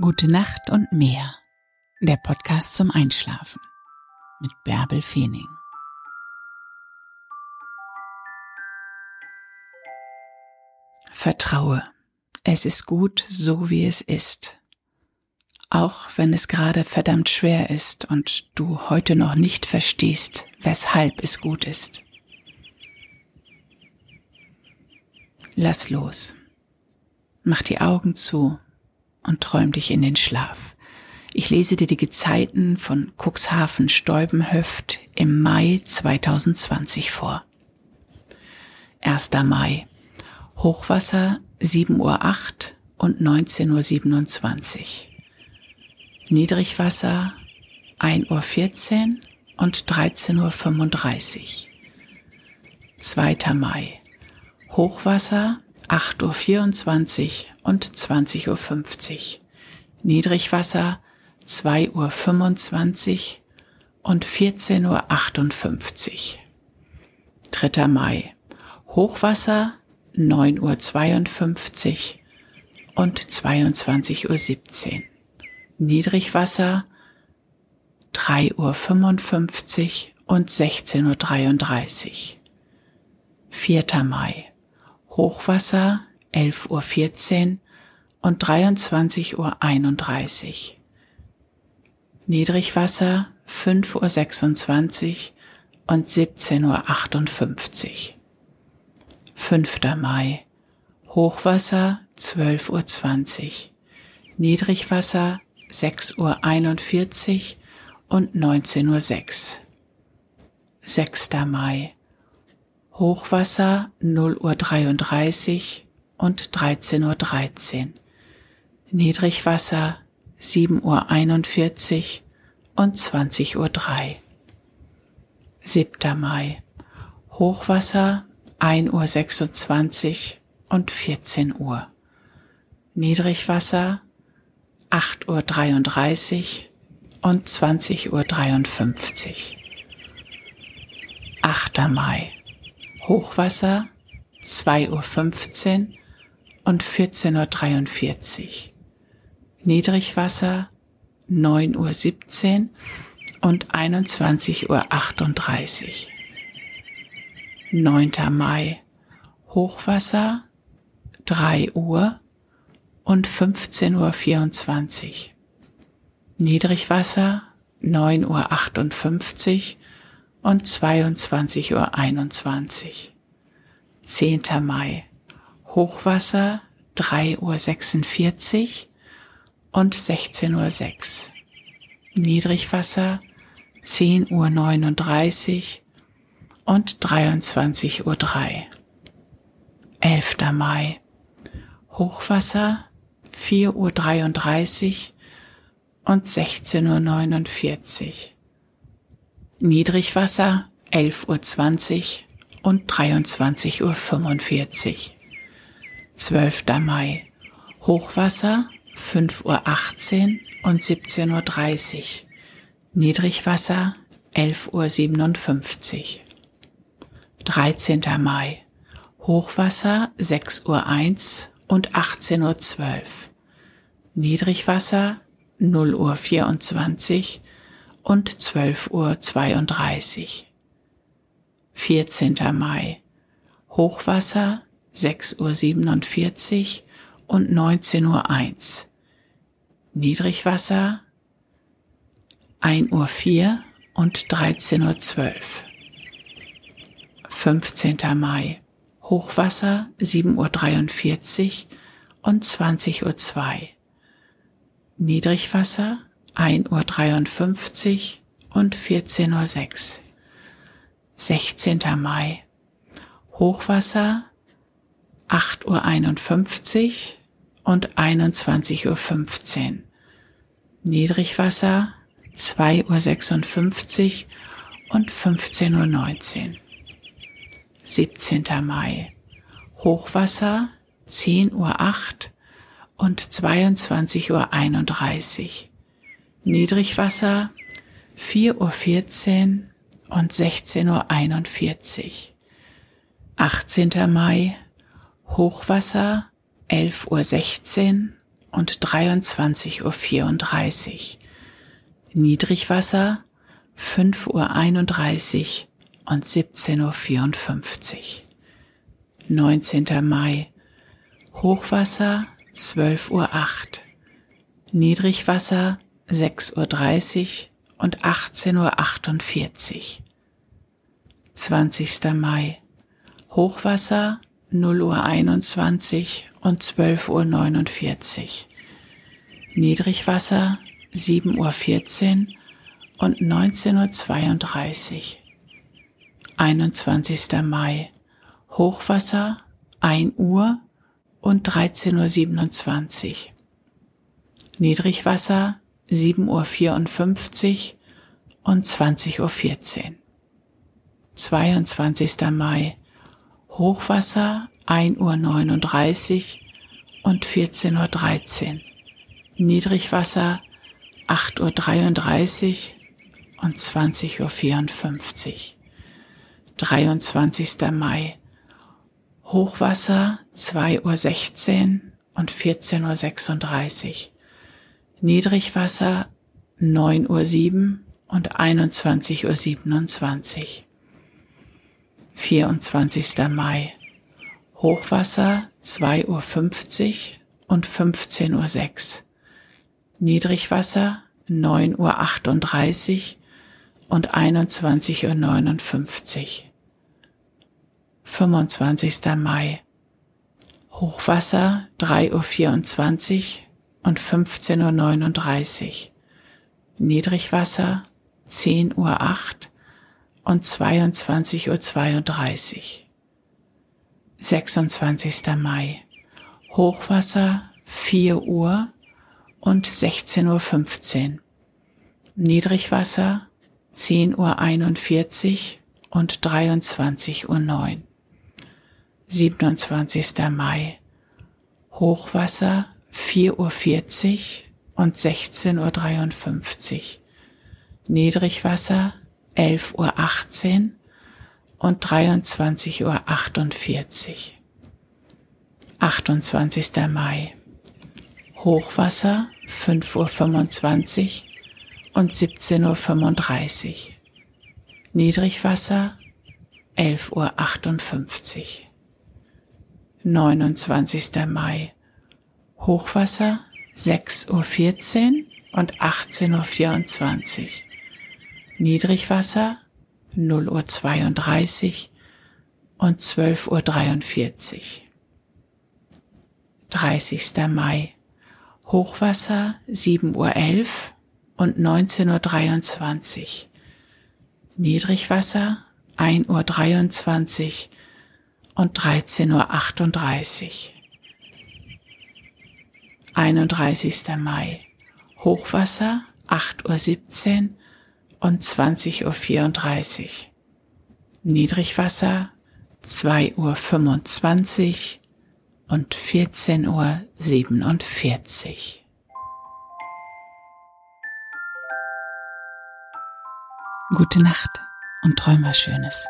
Gute Nacht und mehr. Der Podcast zum Einschlafen mit Bärbel Feening. Vertraue. Es ist gut, so wie es ist. Auch wenn es gerade verdammt schwer ist und du heute noch nicht verstehst, weshalb es gut ist. Lass los. Mach die Augen zu und träum dich in den Schlaf. Ich lese dir die Gezeiten von Cuxhaven Steubenhöft im Mai 2020 vor. 1. Mai. Hochwasser 7.08 Uhr und 19.27 Uhr. Niedrigwasser 1.14 Uhr und 13.35 Uhr. 2. Mai. Hochwasser 8.24 Uhr und 20.50 Uhr. Niedrigwasser 2.25 Uhr und 14.58 Uhr. 3. Mai. Hochwasser 9.52 Uhr und 22.17 Uhr. Niedrigwasser 3.55 Uhr und 16.33 Uhr. 4. Mai. Hochwasser 11.14 Uhr und 23.31 Uhr. Niedrigwasser 5.26 Uhr und 17.58 Uhr. 5. Mai. Hochwasser 12.20 Uhr. Niedrigwasser 6.41 Uhr und 19.06 Uhr. 6. Mai. Hochwasser 0.33 Uhr und 13.13 Uhr. Niedrigwasser 7.41 Uhr und 20.03 Uhr. 7. Mai. Hochwasser 1.26 Uhr und 14 Uhr. Niedrigwasser 8.33 Uhr und 20.53 Uhr. 8. Mai. Hochwasser 2.15 Uhr und 14.43 Uhr. Niedrigwasser 9.17 Uhr und 21.38 Uhr. 9. Mai Hochwasser 3 Uhr und 15.24 Uhr. Niedrigwasser 9.58 Uhr und 22.21 Uhr. 10. Mai Hochwasser 3.46 Uhr und 16.06 Uhr. Niedrigwasser 10.39 Uhr und 23.03 Uhr. 11. Mai. Hochwasser 4.33 Uhr und 16.49 Uhr. Niedrigwasser 11.20 Uhr und 23.45 Uhr. 12. Mai. Hochwasser 5.18 Uhr und 17.30 Uhr. Niedrigwasser 11.57 Uhr. 13. Mai. Hochwasser 6.01 Uhr und 18.12 Uhr. Niedrigwasser 0.24 Uhr und 12.32 Uhr. 14. Mai. Hochwasser 6.47 Uhr und 19.01 Uhr. Niedrigwasser 1.04 Uhr und 13.12 Uhr. 15. Mai. Hochwasser 7.43 Uhr und 20.02 Uhr. Niedrigwasser 1.53 Uhr und 14.06 Uhr. 16. Mai. Hochwasser 8.51 Uhr und 21.15 Uhr. Niedrigwasser 2.56 Uhr und 15.19 Uhr. 17. Mai. Hochwasser 10.08 Uhr und 22.31 Uhr. Niedrigwasser 4.14 Uhr und 16.41 Uhr. 18. Mai Hochwasser 11.16 Uhr und 23.34 Uhr. Niedrigwasser 5.31 Uhr und 17.54 Uhr. 19. Mai. Hochwasser 12.08 Uhr. Niedrigwasser 6.30 Uhr und 18.48 Uhr. 20. Mai. Hochwasser 0 Uhr 21 und 12.49 Uhr. Niedrigwasser 7 Uhr 14 und 19.32 Uhr. 21. Mai. Hochwasser 1 Uhr und 13.27 Uhr. Niedrigwasser 7.54 Uhr und 20.14 Uhr. 22. Mai. Hochwasser 1.39 Uhr und 14.13 Uhr. Niedrigwasser 8.33 Uhr und 20.54 Uhr. 23. Mai. Hochwasser 2.16 Uhr und 14.36 Uhr. Niedrigwasser 9.07 Uhr und 21.27 Uhr. 24. Mai. Hochwasser 2.50 Uhr und 15.06 Uhr. Niedrigwasser 9.38 Uhr und 21.59 Uhr. 25. Mai. Hochwasser 3.24 Uhr und 15.39 Uhr. Niedrigwasser 10.08 Uhr und 22.32 Uhr. 26. Mai. Hochwasser 4 Uhr und 16.15 Uhr. Niedrigwasser 10.41 Uhr und 23.09 Uhr. 27. Mai. Hochwasser 4.40 Uhr und 16.53 Uhr. Niedrigwasser 11.18 Uhr und 23.48 Uhr. 28. Mai. Hochwasser 5.25 Uhr und 17.35 Uhr. Niedrigwasser 11.58 Uhr. 29. Mai. Hochwasser 6.14 Uhr und 18.24 Uhr. Niedrigwasser 0 Uhr 32 und 12 Uhr 43. 30. Mai. Hochwasser 7 Uhr 11 und 19 Uhr 23. Niedrigwasser 1 Uhr 23 und 13 Uhr 38. 31. Mai. Hochwasser 8 Uhr 17 und 20.34 Uhr. Niedrigwasser 2.25 Uhr und 14.47 Uhr. Gute Nacht und träum was Schönes.